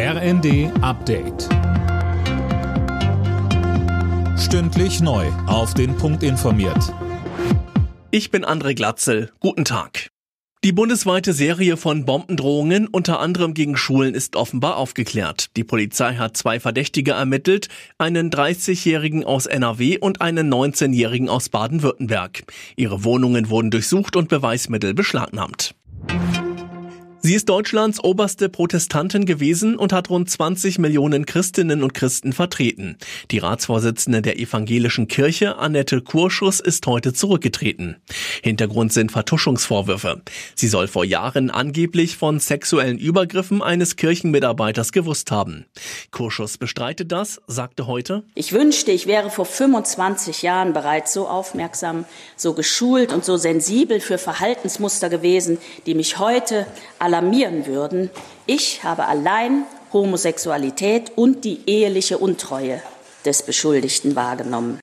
RND Update. Stündlich neu. Auf den Punkt informiert. Ich bin André Glatzel. Guten Tag. Die bundesweite Serie von Bombendrohungen, unter anderem gegen Schulen, ist offenbar aufgeklärt. Die Polizei hat zwei Verdächtige ermittelt, einen 30-Jährigen aus NRW und einen 19-Jährigen aus Baden-Württemberg. Ihre Wohnungen wurden durchsucht und Beweismittel beschlagnahmt. Sie ist Deutschlands oberste Protestantin gewesen und hat rund 20 Millionen Christinnen und Christen vertreten. Die Ratsvorsitzende der evangelischen Kirche, Annette Kurschus, ist heute zurückgetreten. Hintergrund sind Vertuschungsvorwürfe. Sie soll vor Jahren angeblich von sexuellen Übergriffen eines Kirchenmitarbeiters gewusst haben. Kurschus bestreitet das, sagte heute, Ich wünschte, ich wäre vor 25 Jahren bereits so aufmerksam, so geschult und so sensibel für Verhaltensmuster gewesen, die mich heute alarmieren würden. Ich habe allein Homosexualität und die eheliche Untreue des Beschuldigten wahrgenommen.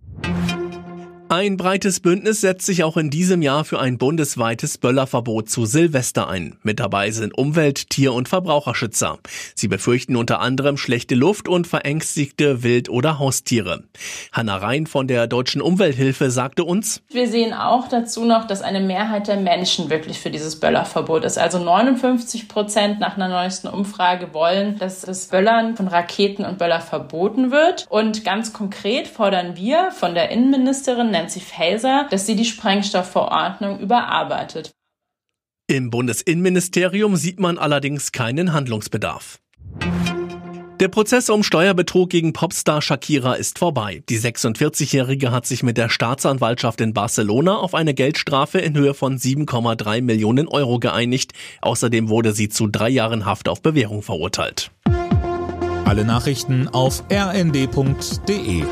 Ein breites Bündnis setzt sich auch in diesem Jahr für ein bundesweites Böllerverbot zu Silvester ein. Mit dabei sind Umwelt-, Tier- und Verbraucherschützer. Sie befürchten unter anderem schlechte Luft und verängstigte Wild- oder Haustiere. Hanna Rhein von der Deutschen Umwelthilfe sagte uns, Wir sehen auch dazu noch, dass eine Mehrheit der Menschen wirklich für dieses Böllerverbot ist. Also 59 Prozent nach einer neuesten Umfrage wollen, dass das Böllern von Raketen und Böller verboten wird. Und ganz konkret fordern wir von der Innenministerin Nancy Faeser, dass sie die Sprengstoffverordnung überarbeitet. Im Bundesinnenministerium sieht man allerdings keinen Handlungsbedarf. Der Prozess um Steuerbetrug gegen Popstar Shakira ist vorbei. Die 46-Jährige hat sich mit der Staatsanwaltschaft in Barcelona auf eine Geldstrafe in Höhe von 7,3 Millionen Euro geeinigt. Außerdem wurde sie zu drei Jahren Haft auf Bewährung verurteilt. Alle Nachrichten auf rnd.de